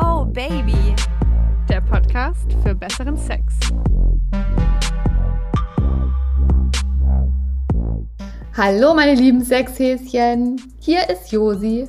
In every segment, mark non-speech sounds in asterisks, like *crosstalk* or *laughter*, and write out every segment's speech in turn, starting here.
Oh Baby, der Podcast für besseren Sex. Hallo meine lieben Sexhäschen, hier ist Josi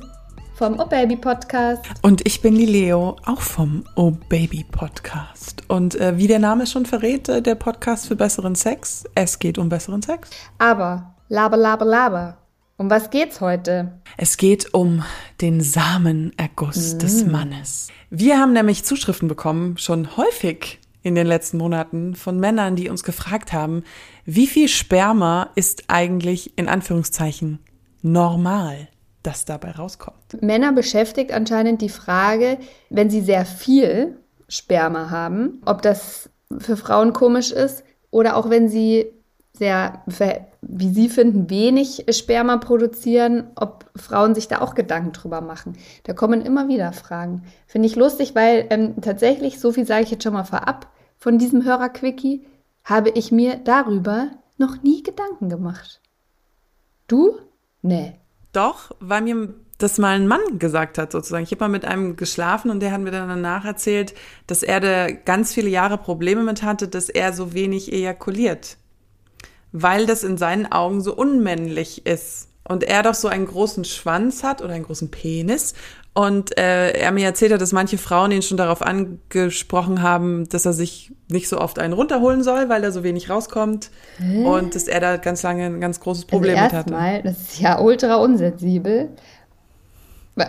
vom Oh Baby Podcast. Und ich bin die Leo, auch vom Oh Baby Podcast. Und äh, wie der Name schon verrät, äh, der Podcast für besseren Sex. Es geht um besseren Sex. Aber, laber, laber, laber. Um was geht's heute? Es geht um den Samenerguss mm. des Mannes. Wir haben nämlich Zuschriften bekommen, schon häufig in den letzten Monaten, von Männern, die uns gefragt haben, wie viel Sperma ist eigentlich in Anführungszeichen normal? das dabei rauskommt. Männer beschäftigt anscheinend die Frage, wenn sie sehr viel Sperma haben, ob das für Frauen komisch ist oder auch wenn sie sehr, wie sie finden, wenig Sperma produzieren, ob Frauen sich da auch Gedanken drüber machen. Da kommen immer wieder Fragen. Finde ich lustig, weil ähm, tatsächlich, so viel sage ich jetzt schon mal vorab, von diesem Hörer-Quickie habe ich mir darüber noch nie Gedanken gemacht. Du? Nee. Doch, weil mir das mal ein Mann gesagt hat, sozusagen. Ich habe mal mit einem geschlafen und der hat mir dann danach erzählt, dass er da ganz viele Jahre Probleme mit hatte, dass er so wenig ejakuliert. Weil das in seinen Augen so unmännlich ist. Und er doch so einen großen Schwanz hat oder einen großen Penis und äh, er mir erzählt hat, dass manche Frauen ihn schon darauf angesprochen haben, dass er sich nicht so oft einen runterholen soll, weil er so wenig rauskommt. Hä? Und dass er da ganz lange ein ganz großes also Problem also mit hat. Mal, das ist ja ultra unsensibel.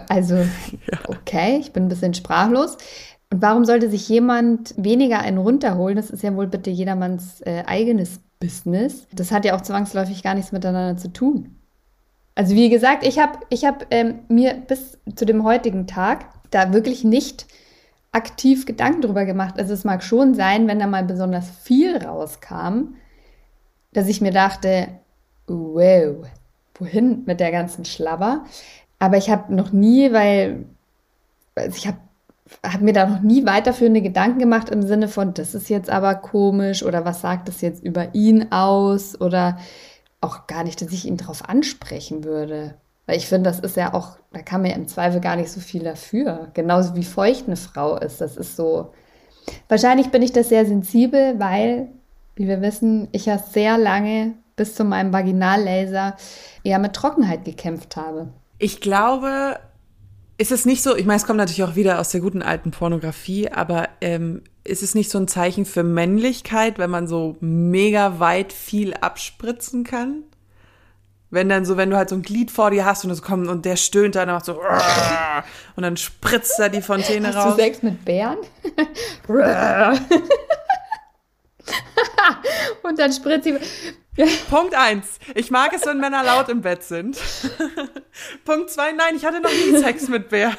Also, *laughs* ja. okay, ich bin ein bisschen sprachlos. Und warum sollte sich jemand weniger einen runterholen? Das ist ja wohl bitte jedermanns äh, eigenes Business. Das hat ja auch zwangsläufig gar nichts miteinander zu tun. Also wie gesagt, ich habe ich hab, ähm, mir bis zu dem heutigen Tag da wirklich nicht aktiv Gedanken drüber gemacht. Also es mag schon sein, wenn da mal besonders viel rauskam, dass ich mir dachte, wow, wohin mit der ganzen Schlabber? Aber ich habe noch nie, weil also ich habe hab mir da noch nie weiterführende Gedanken gemacht im Sinne von, das ist jetzt aber komisch oder was sagt das jetzt über ihn aus oder auch gar nicht, dass ich ihn darauf ansprechen würde. Weil ich finde, das ist ja auch, da kann man ja im Zweifel gar nicht so viel dafür. Genauso wie feucht eine Frau ist. Das ist so. Wahrscheinlich bin ich das sehr sensibel, weil, wie wir wissen, ich ja sehr lange bis zu meinem Vaginallaser eher mit Trockenheit gekämpft habe. Ich glaube, ist es nicht so, ich meine, es kommt natürlich auch wieder aus der guten alten Pornografie, aber ähm, ist es nicht so ein Zeichen für Männlichkeit, wenn man so mega weit viel abspritzen kann? Wenn dann so, wenn du halt so ein Glied vor dir hast und es kommt und der stöhnt dann und macht so und dann spritzt da die Fontäne hast raus. Hast du Sex mit Bären? *laughs* *laughs* *laughs* und dann spritzt sie. Punkt eins. Ich mag es, wenn Männer laut im Bett sind. *laughs* Punkt zwei. Nein, ich hatte noch nie *laughs* Sex mit Bären.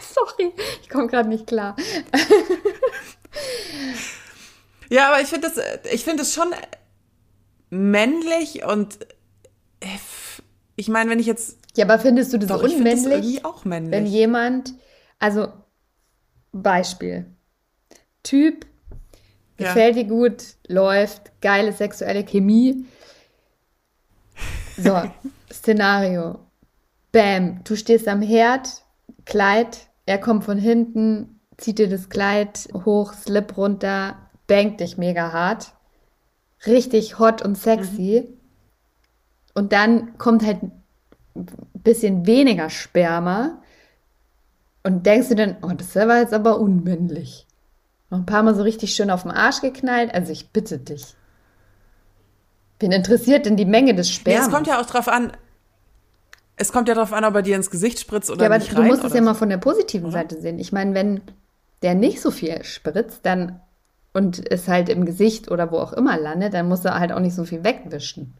Sorry, ich komme gerade nicht klar. ja, aber ich finde das, ich finde es schon männlich und ich meine, wenn ich jetzt. Ja, aber findest du das doch, unmännlich? Ich das irgendwie auch männlich. Wenn jemand, also Beispiel, Typ, ja. gefällt dir gut, läuft, geile sexuelle Chemie. So, *laughs* Szenario. Bam, du stehst am Herd, Kleid, er kommt von hinten, zieht dir das Kleid hoch, Slip runter, bangt dich mega hart. Richtig hot und sexy. Mhm. Und dann kommt halt ein bisschen weniger Sperma. Und denkst du dann, oh, das war jetzt aber unmännlich. Noch ein paar Mal so richtig schön auf den Arsch geknallt. Also ich bitte dich. Wen interessiert denn die Menge des Spermas? Ja, es kommt ja auch drauf an, es kommt ja darauf an, ob er dir ins Gesicht spritzt oder ja, aber nicht du rein, musst es ja so. mal von der positiven oder? Seite sehen. Ich meine, wenn der nicht so viel spritzt, dann und es halt im Gesicht oder wo auch immer landet, dann muss er halt auch nicht so viel wegwischen.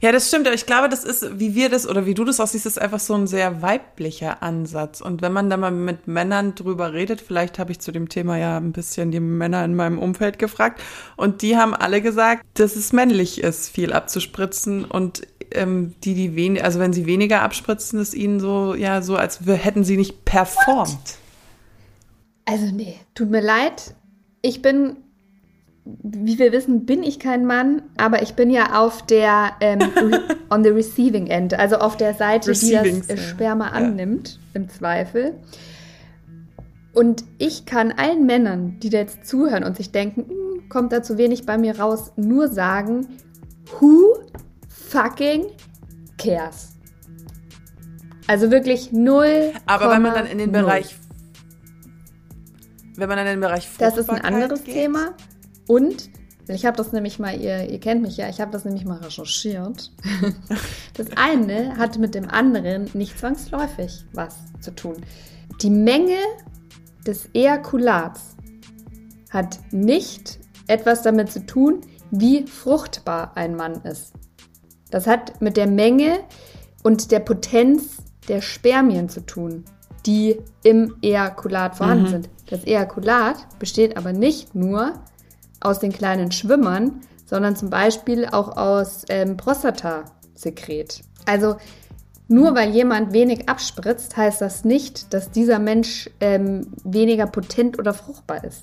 Ja, das stimmt, aber ich glaube, das ist, wie wir das oder wie du das aussiehst, ist einfach so ein sehr weiblicher Ansatz. Und wenn man da mal mit Männern drüber redet, vielleicht habe ich zu dem Thema ja ein bisschen die Männer in meinem Umfeld gefragt und die haben alle gesagt, dass es männlich ist, viel abzuspritzen und ähm, die, die wenig, also wenn sie weniger abspritzen, ist ihnen so, ja, so, als hätten sie nicht performt. Also nee, tut mir leid. Ich bin wie wir wissen, bin ich kein Mann, aber ich bin ja auf der ähm, *laughs* on the receiving end, also auf der Seite, Receiving, die das äh, ja. Sperma Ja. annimmt, im Zweifel. Und ich kann allen Männern, die da jetzt zuhören und sich denken, "Hm, kommt da zu wenig bei mir raus, nur sagen, who fucking cares? Also wirklich null. Aber wenn man dann in den null. Bereich, wenn man dann in den Bereich Das ist ein anderes geht, Thema. Und ich habe das nämlich mal, ihr, ihr kennt mich ja, ich habe das nämlich mal recherchiert. *laughs* Das eine hat mit dem anderen nicht zwangsläufig was zu tun. Die Menge des Ejakulats hat nicht etwas damit zu tun, wie fruchtbar ein Mann ist. Das hat mit der Menge und der Potenz der Spermien zu tun, die im Ejakulat vorhanden sind. Das Ejakulat besteht aber nicht nur aus den kleinen Schwimmern, sondern zum Beispiel auch aus ähm, Prostatasekret. Also nur weil jemand wenig abspritzt, heißt das nicht, dass dieser Mensch ähm, weniger potent oder fruchtbar ist.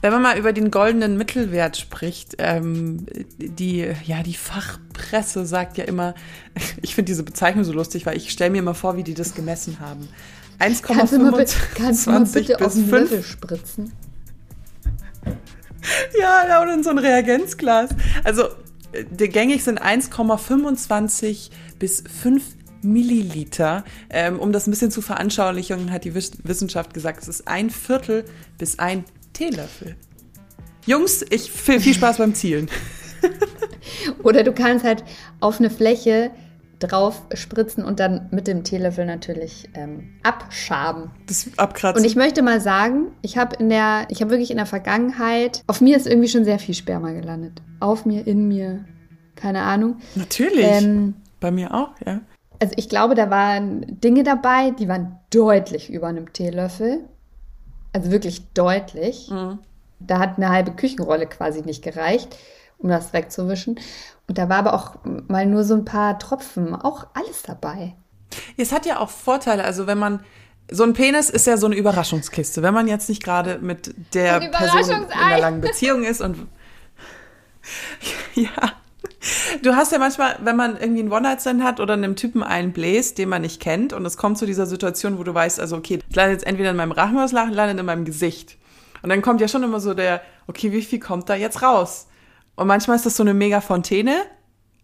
Wenn man mal über den goldenen Mittelwert spricht, ähm, die, ja, die Fachpresse sagt ja immer, *laughs* ich finde diese Bezeichnung so lustig, weil ich stelle mir mal vor, wie die das gemessen haben. Kannst du mal, bi- kannst du mal 1,25 bitte auf bis den 5 Löffel spritzen? Ja, oder in so ein Reagenzglas. Also, gängig sind 1,25 bis 5 Milliliter. Ähm, um das ein bisschen zu veranschaulichen, hat die Wiss- Wissenschaft gesagt, es ist ein Viertel bis ein Teelöffel. Jungs, ich viel, viel Spaß beim Zielen. *laughs* Oder du kannst halt auf eine Fläche drauf spritzen und dann mit dem Teelöffel natürlich ähm, abschaben. Das abkratzen. Und ich möchte mal sagen, ich habe in der, ich habe wirklich in der Vergangenheit, auf mir ist irgendwie schon sehr viel Sperma gelandet. Auf mir, in mir, keine Ahnung. Natürlich. Ähm, Bei mir auch, ja. also ich glaube, da waren Dinge dabei, die waren deutlich über einem Teelöffel. Also wirklich deutlich. Mhm. Da hat eine halbe Küchenrolle quasi nicht gereicht, um das wegzuwischen. Und da war aber auch mal nur so ein paar Tropfen, auch alles dabei. Es hat ja auch Vorteile. Also wenn man so ein Penis ist ja so eine Überraschungskiste. Wenn man jetzt nicht gerade mit der Person in einer langen Beziehung ist und *laughs* ja. Du hast ja manchmal, wenn man irgendwie einen One-Night-Stand hat oder einem Typen einbläst, den man nicht kennt, und es kommt zu dieser Situation, wo du weißt, also okay, es landet jetzt entweder in meinem Rachen oder es landet in meinem Gesicht. Und dann kommt ja schon immer so der, okay, wie viel kommt da jetzt raus? Und manchmal ist das so eine mega Fontäne,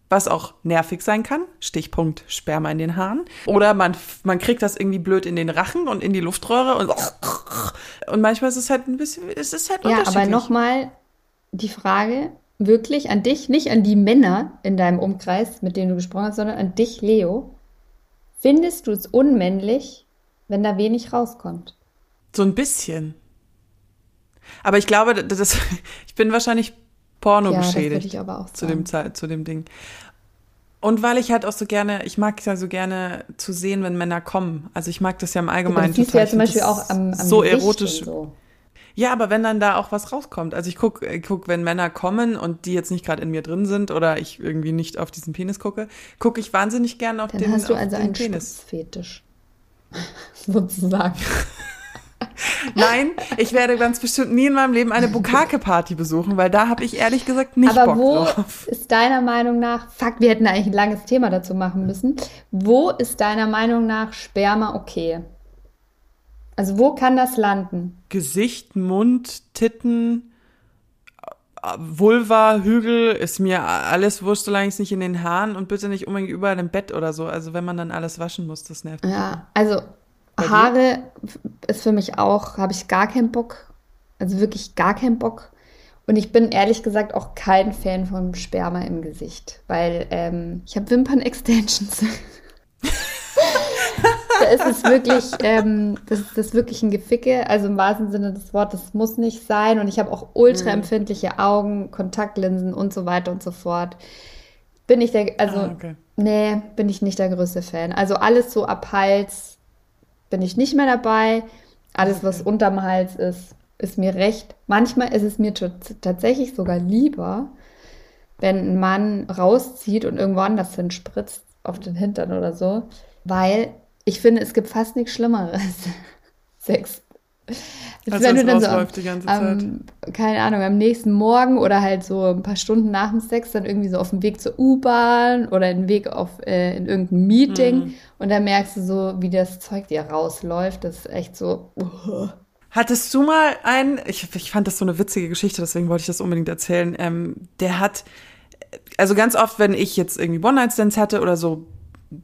was auch nervig sein kann. Stichpunkt Sperma in den Haaren. Oder man, man kriegt das irgendwie blöd in den Rachen und in die Luftröhre und, und manchmal ist es halt ein bisschen, es ist halt Ja, unterschiedlich. aber nochmal die Frage wirklich an dich, nicht an die Männer in deinem Umkreis, mit denen du gesprochen hast, sondern an dich, Leo. Findest du es unmännlich, wenn da wenig rauskommt? So ein bisschen. Aber ich glaube, das *laughs* ich bin wahrscheinlich Porno Ja, geschädigt ich aber auch zu dem Zeit, zu dem Ding. Und weil ich halt auch so gerne, ich mag es ja so gerne zu sehen, wenn Männer kommen. Also ich mag das ja im Allgemeinen das siehst du ja zum Beispiel auch am, am so Gesicht erotisch. und so. Ja, aber wenn dann da auch was rauskommt. Also ich guck, ich guck, wenn Männer kommen und die jetzt nicht gerade in mir drin sind oder ich irgendwie nicht auf diesen Penis gucke, gucke ich wahnsinnig gerne auf Dann den, hast du also einen Penis. Spritzfetisch. *laughs* Sozusagen. *laughs* *laughs* Nein, ich werde ganz bestimmt nie in meinem Leben eine Bukake-Party besuchen, weil da habe ich ehrlich gesagt nicht Aber Bock wo drauf. ist deiner Meinung nach, fuck, wir hätten eigentlich ein langes Thema dazu machen müssen. Wo ist deiner Meinung nach Sperma okay? Also wo kann das landen? Gesicht, Mund, Titten, Vulva, Hügel, ist mir alles wurscht, solange es nicht in den Haaren und bitte nicht unbedingt überall im Bett oder so. Also wenn man dann alles waschen muss, das nervt. mich. Ja, also? Haare ist für mich auch, habe ich gar keinen Bock. Also wirklich gar keinen Bock. Und ich bin ehrlich gesagt auch kein Fan von Sperma im Gesicht, weil ähm, ich habe Wimpern-Extensions. *laughs* da ist es wirklich, ähm, das, ist- das ist wirklich ein Geficke, also im wahrsten Sinne des Wortes, das muss nicht sein. Und ich habe auch ultra empfindliche Augen, Kontaktlinsen und so weiter und so fort. Bin ich der, also Ah, okay. Nee, bin ich nicht der größte Fan. Also alles so ab Hals bin ich nicht mehr dabei. Alles, was unterm Hals ist, ist mir recht. Manchmal ist es mir tatsächlich sogar lieber, wenn ein Mann rauszieht und irgendwo anders hin spritzt, auf den Hintern oder so. Weil ich finde, es gibt fast nichts Schlimmeres. *laughs* Sex Als wenn du dann so am, die ganze Zeit. Am, keine Ahnung, am nächsten Morgen oder halt so ein paar Stunden nach dem Sex dann irgendwie so auf dem Weg zur U-Bahn oder den Weg auf, äh, in irgendein Meeting mhm. und dann merkst du so, wie das Zeug dir rausläuft. Das ist echt so. Uh. Hattest du mal einen, ich, ich fand das so eine witzige Geschichte, deswegen wollte ich das unbedingt erzählen, ähm, der hat, also ganz oft, wenn ich jetzt irgendwie One-Night-Stands hatte oder so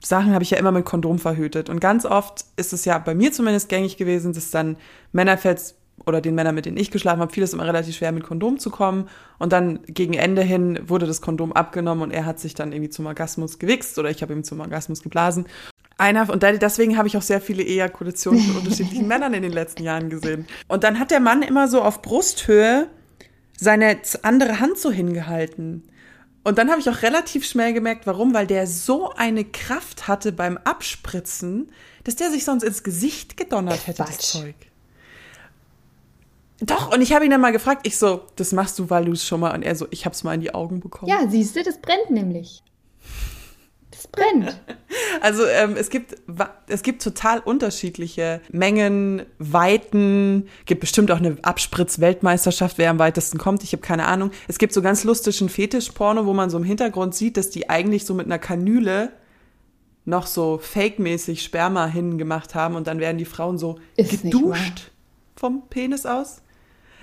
Sachen habe ich ja immer mit Kondom verhütet. Und ganz oft ist es ja bei mir zumindest gängig gewesen, dass dann Männerfels oder den Männern, mit denen ich geschlafen habe, fiel es immer relativ schwer, mit Kondom zu kommen. Und dann gegen Ende hin wurde das Kondom abgenommen und er hat sich dann irgendwie zum Orgasmus gewichst oder ich habe ihm zum Orgasmus geblasen. Einer, und deswegen habe ich auch sehr viele Ejakulationen von unterschiedlichen *laughs* Männern in den letzten Jahren gesehen. Und dann hat der Mann immer so auf Brusthöhe seine andere Hand so hingehalten. Und dann habe ich auch relativ schnell gemerkt, warum, weil der so eine Kraft hatte beim Abspritzen, dass der sich sonst ins Gesicht gedonnert hätte, Quatsch. das Zeug. Doch, und ich habe ihn dann mal gefragt, ich so, das machst du, weil du es schon mal, und er so, ich habe es mal in die Augen bekommen. Ja, siehst du, das brennt nämlich. Das brennt. *laughs* Also ähm, es gibt es gibt total unterschiedliche Mengen, Weiten. Gibt bestimmt auch eine Abspritz-Weltmeisterschaft, wer am weitesten kommt. Ich habe keine Ahnung. Es gibt so ganz lustigen Fetischporno, wo man so im Hintergrund sieht, dass die eigentlich so mit einer Kanüle noch so fake-mäßig Sperma hingemacht haben und dann werden die Frauen so Ist geduscht vom Penis aus.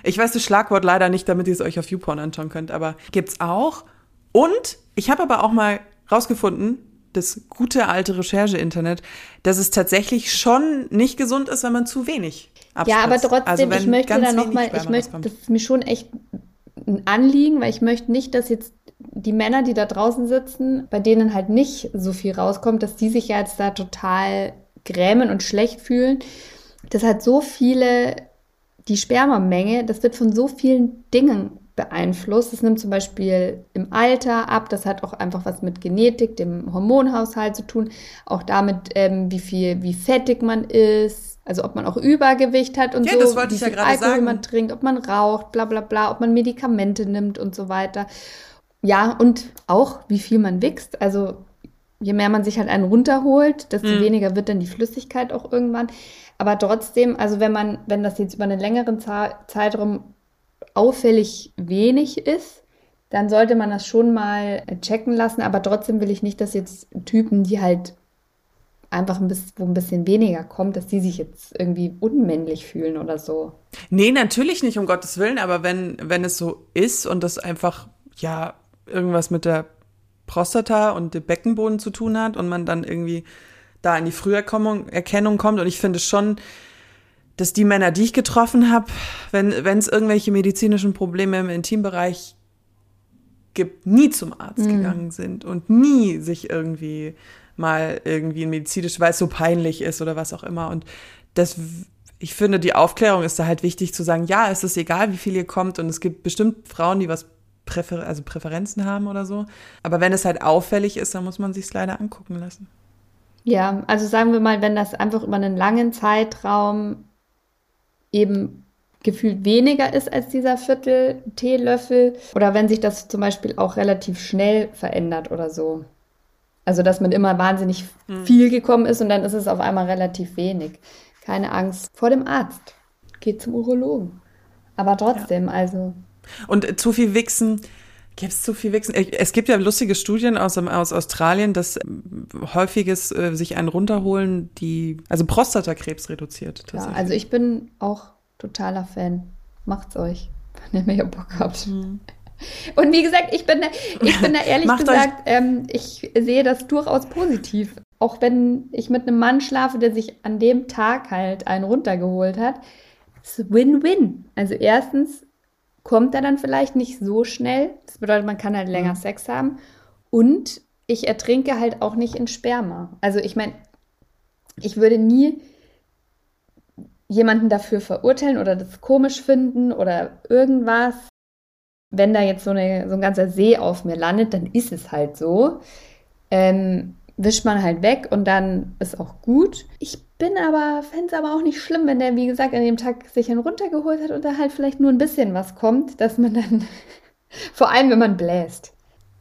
Ich weiß das Schlagwort leider nicht, damit ihr es euch auf YouPorn anschauen könnt, aber gibt's auch. Und ich habe aber auch mal rausgefunden, das gute alte Recherche-Internet, dass es tatsächlich schon nicht gesund ist, wenn man zu wenig abspritzt. Ja, aber trotzdem, also ich möchte da nochmal, ich möchte, das ist mir schon echt ein Anliegen, weil ich möchte nicht, dass jetzt die Männer, die da draußen sitzen, bei denen halt nicht so viel rauskommt, dass die sich ja jetzt da total grämen und schlecht fühlen. Das hat so viele, die Spermamenge, das wird von so vielen Dingen beeinflusst. Es nimmt zum Beispiel im Alter ab. Das hat auch einfach was mit Genetik, dem Hormonhaushalt zu tun. Auch damit, ähm, wie viel, wie fettig man ist. Also ob man auch Übergewicht hat und ja, so, das wollte wie ich ja viel Alkohol sagen. man trinkt, ob man raucht, bla bla bla, ob man Medikamente nimmt und so weiter. Ja, und auch wie viel man wächst. Also je mehr man sich halt einen runterholt, desto mhm. weniger wird dann die Flüssigkeit auch irgendwann. Aber trotzdem, also wenn man, wenn das jetzt über einen längeren Zeitraum auffällig wenig ist, dann sollte man das schon mal checken lassen. Aber trotzdem will ich nicht, dass jetzt Typen, die halt einfach ein bisschen, wo ein bisschen weniger kommt, dass die sich jetzt irgendwie unmännlich fühlen oder so. Nee, natürlich nicht, um Gottes Willen, aber wenn, wenn es so ist und das einfach, ja, irgendwas mit der Prostata und dem Beckenboden zu tun hat und man dann irgendwie da in die Früherkennung kommt und ich finde schon, dass die Männer, die ich getroffen habe, wenn es irgendwelche medizinischen Probleme im Intimbereich gibt, nie zum Arzt mhm. gegangen sind und nie sich irgendwie mal irgendwie medizinisch, weil es so peinlich ist oder was auch immer. Und das, ich finde, die Aufklärung ist da halt wichtig zu sagen, ja, es ist egal, wie viel ihr kommt und es gibt bestimmt Frauen, die was Präfer also Präferenzen haben oder so. Aber wenn es halt auffällig ist, dann muss man sich leider angucken lassen. Ja, also sagen wir mal, wenn das einfach über einen langen Zeitraum eben gefühlt weniger ist als dieser Viertel Teelöffel oder wenn sich das zum Beispiel auch relativ schnell verändert oder so. Also dass man immer wahnsinnig mhm. viel gekommen ist und dann ist es auf einmal relativ wenig. Keine Angst vor dem Arzt. Geht zum Urologen. Aber trotzdem, ja. also. Und zu viel Wichsen, Gibt es zu viel Wichsen? Es gibt ja lustige Studien aus, aus Australien, dass häufiges äh, sich einen runterholen, die, also Prostatakrebs reduziert. Ja, also ich bin auch totaler Fan. Macht's euch, wenn ihr mehr Bock habt. Mhm. Und wie gesagt, ich bin da, ich bin da ehrlich *laughs* gesagt, ähm, ich sehe das durchaus positiv. Auch wenn ich mit einem Mann schlafe, der sich an dem Tag halt einen runtergeholt hat, ist Win-Win. Also erstens kommt er dann vielleicht nicht so schnell. Das bedeutet, man kann halt länger mhm. Sex haben. Und ich ertrinke halt auch nicht in Sperma. Also ich meine, ich würde nie jemanden dafür verurteilen oder das komisch finden oder irgendwas. Wenn da jetzt so, eine, so ein ganzer See auf mir landet, dann ist es halt so. Ähm, wischt man halt weg und dann ist auch gut. Ich bin aber, fände es aber auch nicht schlimm, wenn der, wie gesagt, an dem Tag sich einen runtergeholt hat und da halt vielleicht nur ein bisschen was kommt, dass man dann, *laughs* vor allem wenn man bläst.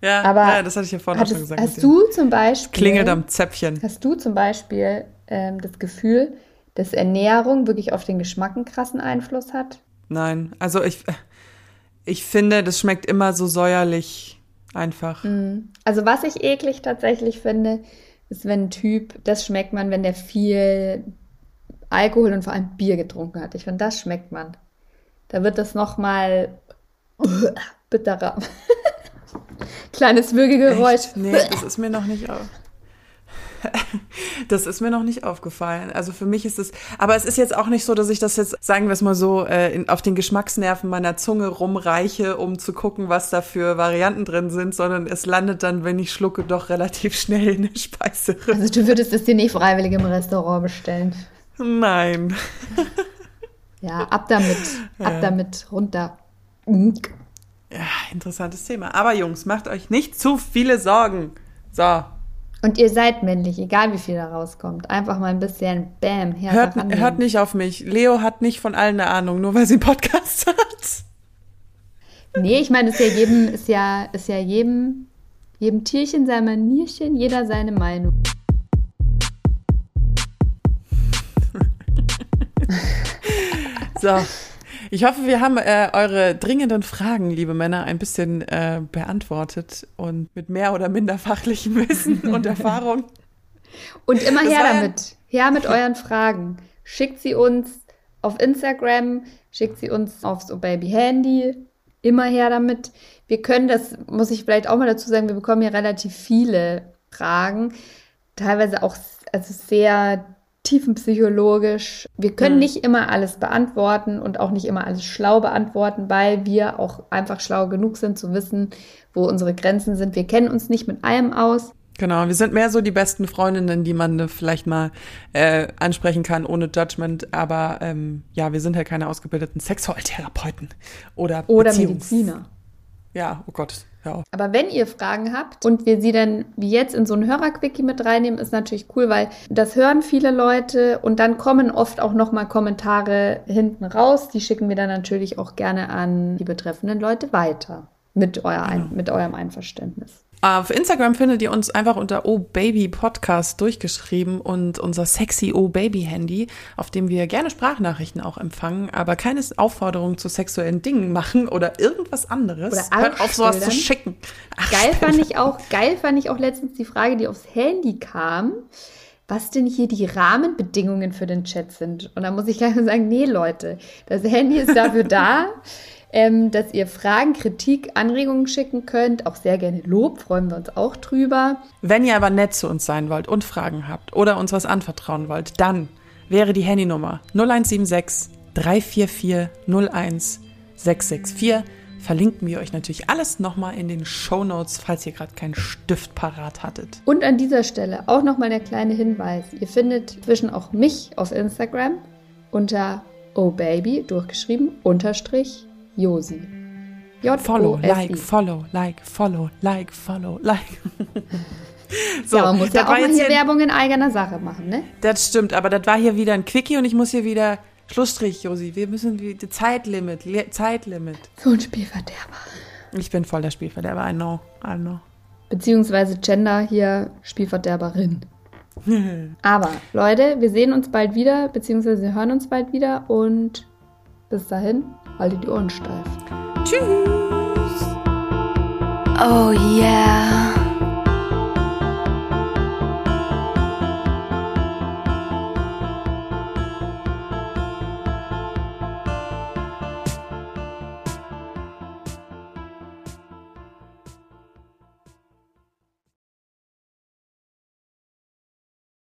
Ja, aber ja, das hatte ich ja vorhin auch schon gesagt. Hast du zum Beispiel. Klingelt am Zäpfchen. Hast du zum Beispiel ähm, das Gefühl, dass Ernährung wirklich auf den Geschmack einen krassen Einfluss hat? Nein, also ich, ich finde, das schmeckt immer so säuerlich einfach. Also was ich eklig tatsächlich finde, ist, wenn ein Typ, das schmeckt man, wenn der viel Alkohol und vor allem Bier getrunken hat. Ich finde, das schmeckt man. Da wird das nochmal *laughs* bitterer. *laughs* Kleines Würgegeräusch. Nee, das ist mir noch nicht auf. *laughs* Das ist mir noch nicht aufgefallen. Also für mich ist es, aber es ist jetzt auch nicht so, dass ich das jetzt, sagen wir es mal so, äh, in, auf den Geschmacksnerven meiner Zunge rumreiche, um zu gucken, was da für Varianten drin sind, sondern es landet dann, wenn ich schlucke, doch relativ schnell in der Speiseröhre. Also du würdest es dir nicht freiwillig im Restaurant bestellen. Nein. *laughs* Ja, ab damit. Ab Ja. damit. Runter. Ja, interessantes Thema. Aber Jungs, macht euch nicht zu viele Sorgen. So, Und ihr seid männlich, egal wie viel da rauskommt. Einfach mal ein bisschen Bam, hört, hört nicht auf mich. Leo hat nicht von allen eine Ahnung, nur weil sie einen Podcast *laughs* hat. Nee, ich meine, ist ja jedem, ist ja, ist ja jedem, jedem Tierchen sein Manierchen, jeder seine Meinung. So. Ich hoffe, wir haben äh, eure dringenden Fragen, liebe Männer, ein bisschen äh, beantwortet und mit mehr oder minder fachlichem Wissen *laughs* und Erfahrung. Und immer her damit. Her mit euren Fragen. Schickt sie uns auf Instagram, schickt sie uns aufs Oh Baby Handy. Immer her damit. Wir können das, muss ich vielleicht auch mal dazu sagen, wir bekommen ja relativ viele Fragen. Teilweise auch also sehr tiefenpsychologisch. Wir können Mhm. nicht immer alles beantworten und auch nicht immer alles schlau beantworten, weil wir auch einfach schlau genug sind zu wissen, wo unsere Grenzen sind. Wir kennen uns nicht mit allem aus. Genau, wir sind mehr so die besten Freundinnen, die man äh, vielleicht mal äh, ansprechen kann ohne Judgment. Aber ähm, ja, wir sind halt keine ausgebildeten Sexualtherapeuten oder Oder Mediziner. Ja, oh Gott, ja. Aber wenn ihr Fragen habt und wir sie dann wie jetzt in so ein Hörerquickie mit reinnehmen, ist natürlich cool, weil das hören viele Leute und dann kommen oft auch nochmal Kommentare hinten raus. Die schicken wir dann natürlich auch gerne an die betreffenden Leute weiter. Mit, euer ein, mit eurem Einverständnis. Auf Instagram findet ihr uns einfach unter Oh Baby Podcast durchgeschrieben und unser sexy Oh Baby Handy, auf dem wir gerne Sprachnachrichten auch empfangen, aber keine Aufforderung zu sexuellen Dingen machen oder irgendwas anderes. Oder Hört auf sowas zu schicken. Ach, Geil fand ich auch, geil fand ich auch letztens die Frage, die aufs Handy kam, was denn hier die Rahmenbedingungen für den Chat sind. Und da muss ich gleich mal sagen, nee, Leute, das Handy ist dafür *laughs* da, ähm, dass ihr Fragen, Kritik, Anregungen schicken könnt. Auch sehr gerne Lob, freuen wir uns auch drüber. Wenn ihr aber nett zu uns sein wollt und Fragen habt oder uns was anvertrauen wollt, dann wäre die Handynummer 0176 344 01 664. Verlinken wir euch natürlich alles nochmal in den Show Notes, falls ihr gerade keinen Stift parat hattet. Und an dieser Stelle auch nochmal der kleine Hinweis. Ihr findet inzwischen auch mich auf Instagram unter ohbaby, durchgeschrieben, unterstrich Josi. J Follow, like, follow, like, follow, like, follow, like. *laughs* so, ja, man muss ja auch mal hier Werbung in eigener Sache machen, ne? Das stimmt, aber das war hier wieder ein Quickie und ich muss hier wieder Schlussstrich, Josi. Wir müssen wieder Zeitlimit, Zeitlimit. So ein Spielverderber. Ich bin voll der Spielverderber, I know, I know. Beziehungsweise Gender hier Spielverderberin. *laughs* Aber Leute, wir sehen uns bald wieder, beziehungsweise wir hören uns bald wieder und bis dahin, haltet die Ohren steif. Tschüss. Oh yeah.